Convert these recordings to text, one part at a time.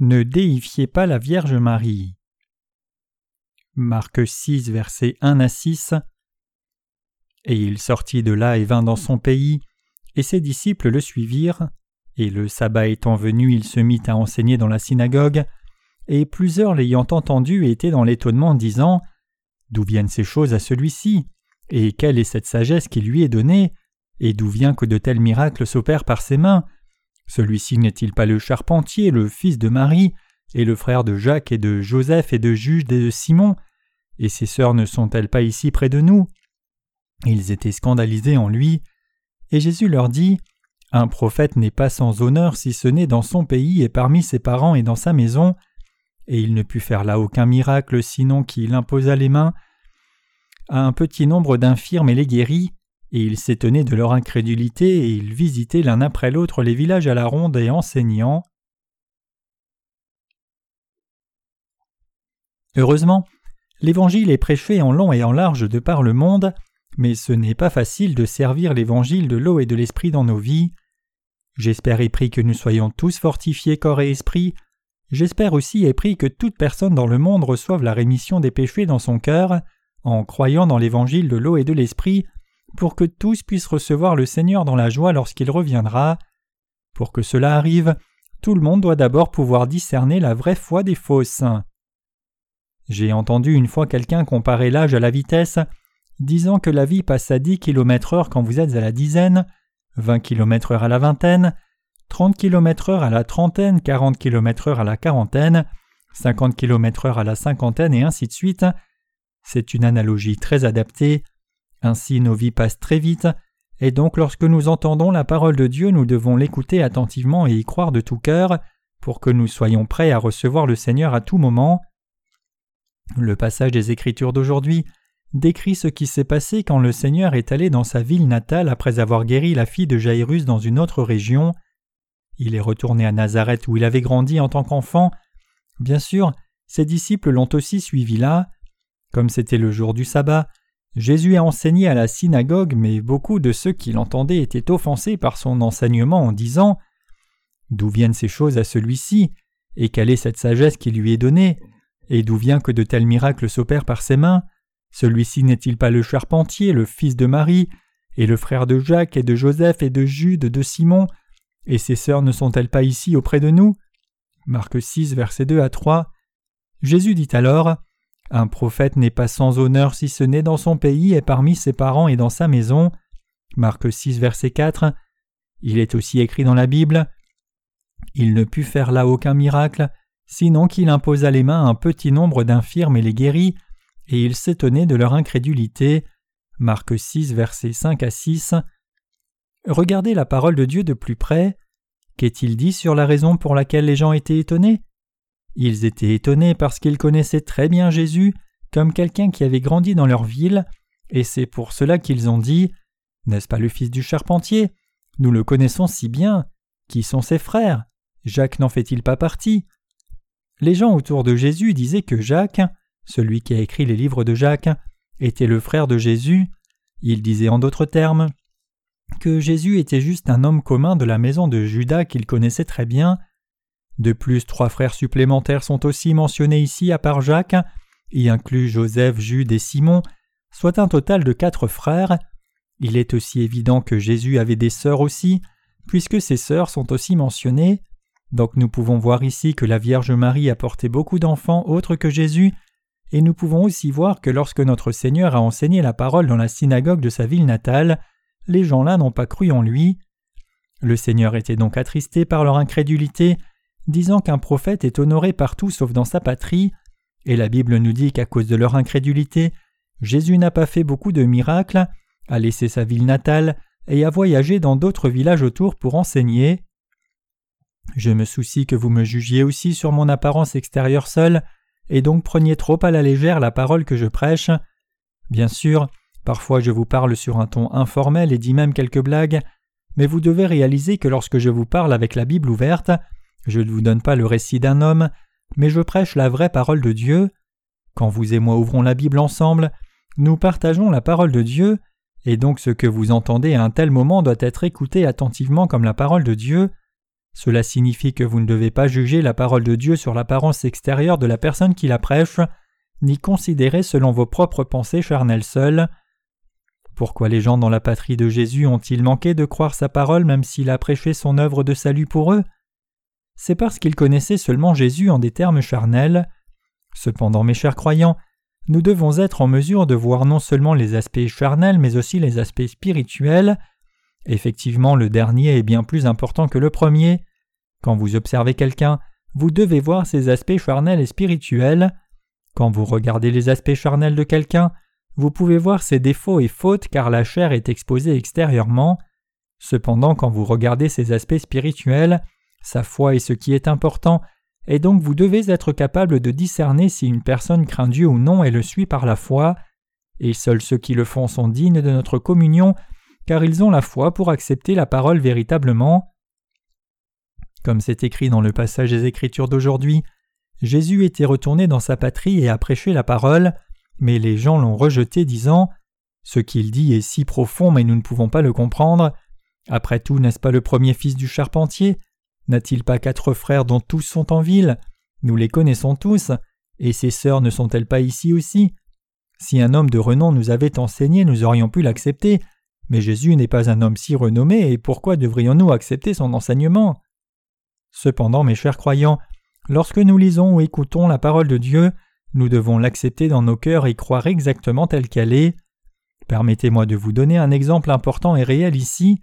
Ne déifiez pas la Vierge Marie. Marc 6, versets 1 à 6. Et il sortit de là et vint dans son pays, et ses disciples le suivirent. Et le sabbat étant venu, il se mit à enseigner dans la synagogue, et plusieurs l'ayant entendu étaient dans l'étonnement, disant D'où viennent ces choses à celui-ci? Et quelle est cette sagesse qui lui est donnée? Et d'où vient que de tels miracles s'opèrent par ses mains? Celui-ci n'est-il pas le charpentier, le fils de Marie, et le frère de Jacques et de Joseph et de Jude et de Simon? Et ses sœurs ne sont-elles pas ici près de nous? Ils étaient scandalisés en lui, et Jésus leur dit un prophète n'est pas sans honneur si ce n'est dans son pays et parmi ses parents et dans sa maison, et il ne put faire là aucun miracle sinon qu'il imposa les mains à un petit nombre d'infirmes et les guérit, et il s'étonnait de leur incrédulité et il visitait l'un après l'autre les villages à la ronde et enseignant. Heureusement, l'Évangile est prêché en long et en large de par le monde, mais ce n'est pas facile de servir l'Évangile de l'eau et de l'Esprit dans nos vies. J'espère et prie que nous soyons tous fortifiés corps et esprit. J'espère aussi et prie que toute personne dans le monde reçoive la rémission des péchés dans son cœur, en croyant dans l'Évangile de l'eau et de l'Esprit, pour que tous puissent recevoir le Seigneur dans la joie lorsqu'il reviendra. Pour que cela arrive, tout le monde doit d'abord pouvoir discerner la vraie foi des fausses. J'ai entendu une fois quelqu'un comparer l'âge à la vitesse, disant que la vie passe à 10 km heure quand vous êtes à la dizaine, 20 km heure à la vingtaine, 30 km heure à la trentaine, 40 km heure à la quarantaine, 50 km heure à la cinquantaine et ainsi de suite. C'est une analogie très adaptée. Ainsi nos vies passent très vite, et donc lorsque nous entendons la parole de Dieu, nous devons l'écouter attentivement et y croire de tout cœur, pour que nous soyons prêts à recevoir le Seigneur à tout moment. Le passage des Écritures d'aujourd'hui décrit ce qui s'est passé quand le Seigneur est allé dans sa ville natale après avoir guéri la fille de Jairus dans une autre région. Il est retourné à Nazareth où il avait grandi en tant qu'enfant. Bien sûr, ses disciples l'ont aussi suivi là. Comme c'était le jour du sabbat, Jésus a enseigné à la synagogue, mais beaucoup de ceux qui l'entendaient étaient offensés par son enseignement en disant D'où viennent ces choses à celui-ci? Et quelle est cette sagesse qui lui est donnée? Et d'où vient que de tels miracles s'opèrent par ses mains? Celui-ci n'est-il pas le charpentier, le fils de Marie, et le frère de Jacques et de Joseph et de Jude, de Simon, et ses sœurs ne sont-elles pas ici auprès de nous Marc 6, versets 2 à 3. Jésus dit alors Un prophète n'est pas sans honneur si ce n'est dans son pays et parmi ses parents et dans sa maison. Marc 6, verset 4. Il est aussi écrit dans la Bible Il ne put faire là aucun miracle, sinon qu'il imposa les mains à un petit nombre d'infirmes et les guérit et il s'étonnait de leur incrédulité. Marc 6, versets 5 à 6. Regardez la parole de Dieu de plus près. Qu'est-il dit sur la raison pour laquelle les gens étaient étonnés? Ils étaient étonnés parce qu'ils connaissaient très bien Jésus comme quelqu'un qui avait grandi dans leur ville, et c'est pour cela qu'ils ont dit N'est-ce pas le fils du charpentier? Nous le connaissons si bien. Qui sont ses frères? Jacques n'en fait-il pas partie? Les gens autour de Jésus disaient que Jacques, celui qui a écrit les livres de Jacques, était le frère de Jésus. Il disait en d'autres termes que Jésus était juste un homme commun de la maison de Judas qu'il connaissait très bien. De plus, trois frères supplémentaires sont aussi mentionnés ici à part Jacques, y inclut Joseph, Jude et Simon, soit un total de quatre frères. Il est aussi évident que Jésus avait des sœurs aussi, puisque ses sœurs sont aussi mentionnées. Donc nous pouvons voir ici que la Vierge Marie a porté beaucoup d'enfants autres que Jésus, et nous pouvons aussi voir que lorsque notre Seigneur a enseigné la parole dans la synagogue de sa ville natale, les gens-là n'ont pas cru en lui. Le Seigneur était donc attristé par leur incrédulité, disant qu'un prophète est honoré partout sauf dans sa patrie, et la Bible nous dit qu'à cause de leur incrédulité, Jésus n'a pas fait beaucoup de miracles, a laissé sa ville natale et a voyagé dans d'autres villages autour pour enseigner. Je me soucie que vous me jugiez aussi sur mon apparence extérieure seule, et donc preniez trop à la légère la parole que je prêche. Bien sûr, parfois je vous parle sur un ton informel et dis même quelques blagues, mais vous devez réaliser que lorsque je vous parle avec la Bible ouverte, je ne vous donne pas le récit d'un homme, mais je prêche la vraie parole de Dieu. Quand vous et moi ouvrons la Bible ensemble, nous partageons la parole de Dieu, et donc ce que vous entendez à un tel moment doit être écouté attentivement comme la parole de Dieu. Cela signifie que vous ne devez pas juger la parole de Dieu sur l'apparence extérieure de la personne qui la prêche, ni considérer selon vos propres pensées charnelles seules. Pourquoi les gens dans la patrie de Jésus ont-ils manqué de croire sa parole même s'il a prêché son œuvre de salut pour eux? C'est parce qu'ils connaissaient seulement Jésus en des termes charnels. Cependant, mes chers croyants, nous devons être en mesure de voir non seulement les aspects charnels mais aussi les aspects spirituels. Effectivement, le dernier est bien plus important que le premier. Quand vous observez quelqu'un, vous devez voir ses aspects charnels et spirituels. Quand vous regardez les aspects charnels de quelqu'un, vous pouvez voir ses défauts et fautes car la chair est exposée extérieurement. Cependant, quand vous regardez ses aspects spirituels, sa foi est ce qui est important, et donc vous devez être capable de discerner si une personne craint Dieu ou non et le suit par la foi, et seuls ceux qui le font sont dignes de notre communion, car ils ont la foi pour accepter la parole véritablement. Comme c'est écrit dans le passage des Écritures d'aujourd'hui, Jésus était retourné dans sa patrie et a prêché la parole, mais les gens l'ont rejeté, disant Ce qu'il dit est si profond, mais nous ne pouvons pas le comprendre. Après tout, n'est-ce pas le premier fils du charpentier? N'a-t-il pas quatre frères dont tous sont en ville? Nous les connaissons tous, et ses sœurs ne sont-elles pas ici aussi? Si un homme de renom nous avait enseigné, nous aurions pu l'accepter, mais Jésus n'est pas un homme si renommé, et pourquoi devrions-nous accepter son enseignement? Cependant, mes chers croyants, lorsque nous lisons ou écoutons la parole de Dieu, nous devons l'accepter dans nos cœurs et croire exactement telle qu'elle est. Permettez-moi de vous donner un exemple important et réel ici.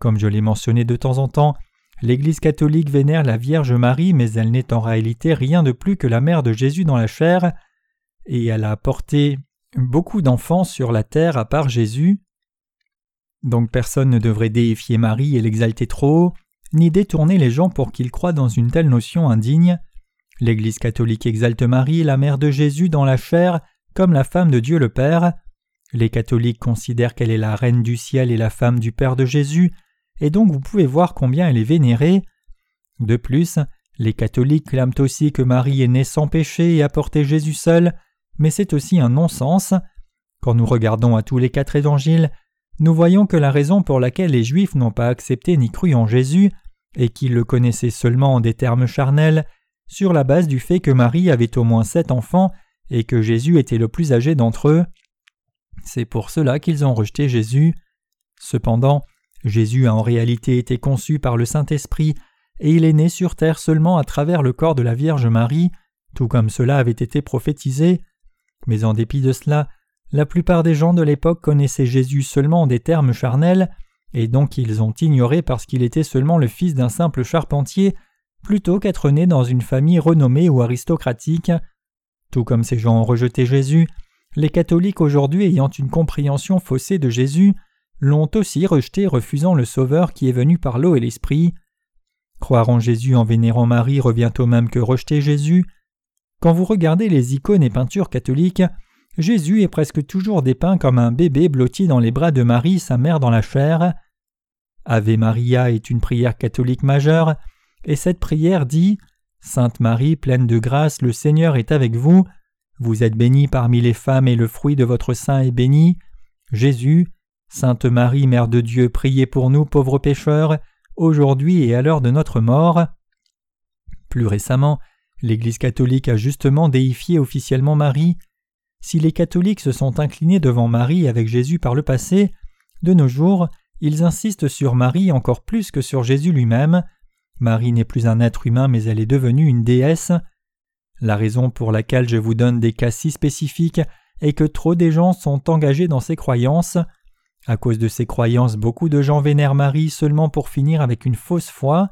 Comme je l'ai mentionné de temps en temps, l'Église catholique vénère la Vierge Marie, mais elle n'est en réalité rien de plus que la mère de Jésus dans la chair, et elle a porté beaucoup d'enfants sur la terre à part Jésus. Donc personne ne devrait déifier Marie et l'exalter trop haut, ni détourner les gens pour qu'ils croient dans une telle notion indigne. L'Église catholique exalte Marie, la mère de Jésus, dans la chair, comme la femme de Dieu le Père. Les catholiques considèrent qu'elle est la reine du ciel et la femme du Père de Jésus, et donc vous pouvez voir combien elle est vénérée. De plus, les catholiques clament aussi que Marie est née sans péché et a porté Jésus seul, mais c'est aussi un non-sens. Quand nous regardons à tous les quatre évangiles, nous voyons que la raison pour laquelle les Juifs n'ont pas accepté ni cru en Jésus, et qu'ils le connaissaient seulement en des termes charnels, sur la base du fait que Marie avait au moins sept enfants et que Jésus était le plus âgé d'entre eux. C'est pour cela qu'ils ont rejeté Jésus. Cependant, Jésus a en réalité été conçu par le Saint-Esprit et il est né sur terre seulement à travers le corps de la Vierge Marie, tout comme cela avait été prophétisé. Mais en dépit de cela, la plupart des gens de l'époque connaissaient Jésus seulement en des termes charnels, et donc ils ont ignoré parce qu'il était seulement le fils d'un simple charpentier plutôt qu'être né dans une famille renommée ou aristocratique. Tout comme ces gens ont rejeté Jésus, les catholiques aujourd'hui ayant une compréhension faussée de Jésus l'ont aussi rejeté refusant le Sauveur qui est venu par l'eau et l'Esprit. Croire en Jésus en vénérant Marie revient au même que rejeter Jésus. Quand vous regardez les icônes et peintures catholiques, Jésus est presque toujours dépeint comme un bébé blotti dans les bras de Marie, sa mère dans la chair. Ave Maria est une prière catholique majeure et cette prière dit Sainte Marie, pleine de grâce, le Seigneur est avec vous. Vous êtes bénie parmi les femmes et le fruit de votre sein est béni. Jésus, Sainte Marie, Mère de Dieu, priez pour nous pauvres pécheurs, aujourd'hui et à l'heure de notre mort. Plus récemment, l'Église catholique a justement déifié officiellement Marie. Si les catholiques se sont inclinés devant Marie avec Jésus par le passé, de nos jours, ils insistent sur Marie encore plus que sur Jésus lui-même. Marie n'est plus un être humain mais elle est devenue une déesse. La raison pour laquelle je vous donne des cas si spécifiques est que trop des gens sont engagés dans ces croyances. À cause de ces croyances, beaucoup de gens vénèrent Marie seulement pour finir avec une fausse foi.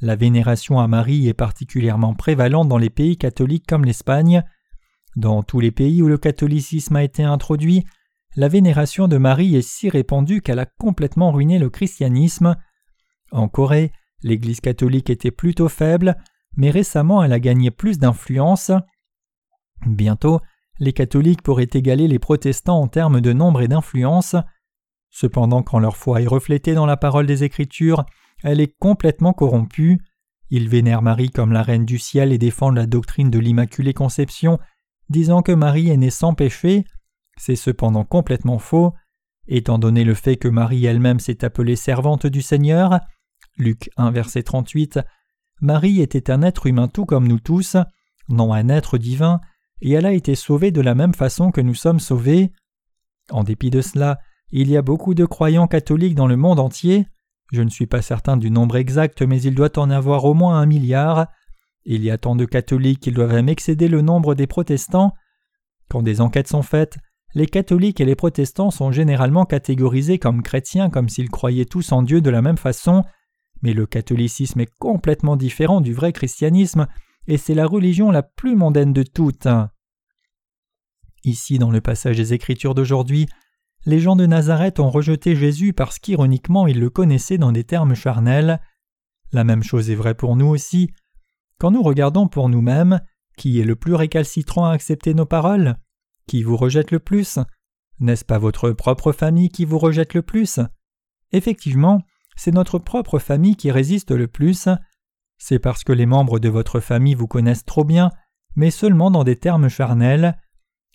La vénération à Marie est particulièrement prévalente dans les pays catholiques comme l'Espagne. Dans tous les pays où le catholicisme a été introduit, la vénération de Marie est si répandue qu'elle a complètement ruiné le christianisme. En Corée, L'Église catholique était plutôt faible, mais récemment elle a gagné plus d'influence. Bientôt, les catholiques pourraient égaler les protestants en termes de nombre et d'influence. Cependant, quand leur foi est reflétée dans la parole des Écritures, elle est complètement corrompue. Ils vénèrent Marie comme la reine du ciel et défendent la doctrine de l'Immaculée Conception, disant que Marie est née sans péché. C'est cependant complètement faux. Étant donné le fait que Marie elle-même s'est appelée servante du Seigneur, Luc 1 verset 38, Marie était un être humain tout comme nous tous, non un être divin, et elle a été sauvée de la même façon que nous sommes sauvés. En dépit de cela, il y a beaucoup de croyants catholiques dans le monde entier. Je ne suis pas certain du nombre exact, mais il doit en avoir au moins un milliard. Il y a tant de catholiques qu'ils doivent même excéder le nombre des protestants. Quand des enquêtes sont faites, les catholiques et les protestants sont généralement catégorisés comme chrétiens comme s'ils croyaient tous en Dieu de la même façon, mais le catholicisme est complètement différent du vrai christianisme, et c'est la religion la plus mondaine de toutes. Ici, dans le passage des Écritures d'aujourd'hui, les gens de Nazareth ont rejeté Jésus parce qu'ironiquement ils le connaissaient dans des termes charnels. La même chose est vraie pour nous aussi. Quand nous regardons pour nous-mêmes, qui est le plus récalcitrant à accepter nos paroles? Qui vous rejette le plus? N'est-ce pas votre propre famille qui vous rejette le plus? Effectivement, c'est notre propre famille qui résiste le plus. C'est parce que les membres de votre famille vous connaissent trop bien, mais seulement dans des termes charnels.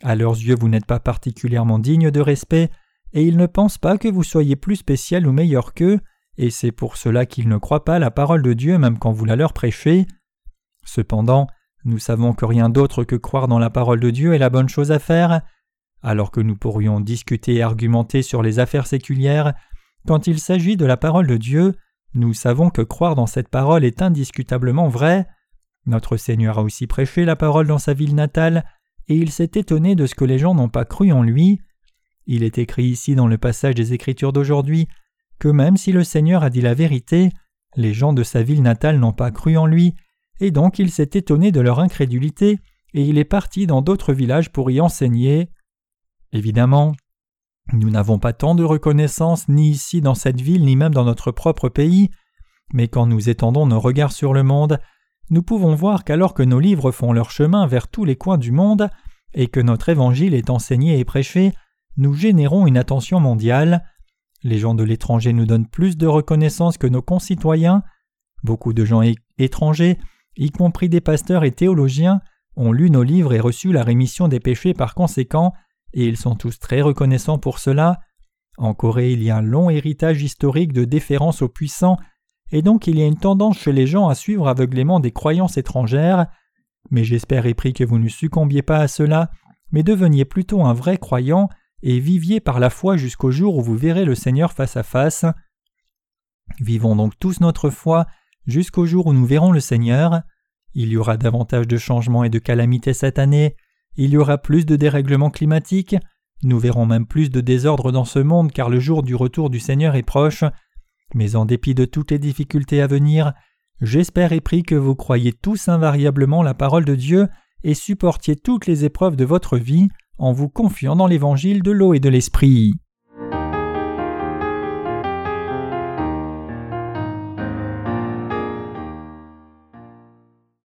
À leurs yeux, vous n'êtes pas particulièrement digne de respect, et ils ne pensent pas que vous soyez plus spécial ou meilleur qu'eux, et c'est pour cela qu'ils ne croient pas la parole de Dieu même quand vous la leur prêchez. Cependant, nous savons que rien d'autre que croire dans la parole de Dieu est la bonne chose à faire. Alors que nous pourrions discuter et argumenter sur les affaires séculières, quand il s'agit de la parole de Dieu, nous savons que croire dans cette parole est indiscutablement vrai. Notre Seigneur a aussi prêché la parole dans sa ville natale, et il s'est étonné de ce que les gens n'ont pas cru en lui. Il est écrit ici dans le passage des Écritures d'aujourd'hui que même si le Seigneur a dit la vérité, les gens de sa ville natale n'ont pas cru en lui, et donc il s'est étonné de leur incrédulité, et il est parti dans d'autres villages pour y enseigner. Évidemment, nous n'avons pas tant de reconnaissance ni ici dans cette ville ni même dans notre propre pays, mais quand nous étendons nos regards sur le monde, nous pouvons voir qu'alors que nos livres font leur chemin vers tous les coins du monde, et que notre évangile est enseigné et prêché, nous générons une attention mondiale. Les gens de l'étranger nous donnent plus de reconnaissance que nos concitoyens. Beaucoup de gens étrangers, y compris des pasteurs et théologiens, ont lu nos livres et reçu la rémission des péchés par conséquent, et ils sont tous très reconnaissants pour cela. En Corée, il y a un long héritage historique de déférence aux puissants, et donc il y a une tendance chez les gens à suivre aveuglément des croyances étrangères. Mais j'espère et prie que vous ne succombiez pas à cela, mais deveniez plutôt un vrai croyant et viviez par la foi jusqu'au jour où vous verrez le Seigneur face à face. Vivons donc tous notre foi jusqu'au jour où nous verrons le Seigneur. Il y aura davantage de changements et de calamités cette année, il y aura plus de dérèglements climatiques, nous verrons même plus de désordre dans ce monde car le jour du retour du Seigneur est proche. Mais en dépit de toutes les difficultés à venir, j'espère et prie que vous croyez tous invariablement la parole de Dieu et supportiez toutes les épreuves de votre vie en vous confiant dans l'évangile de l'eau et de l'esprit.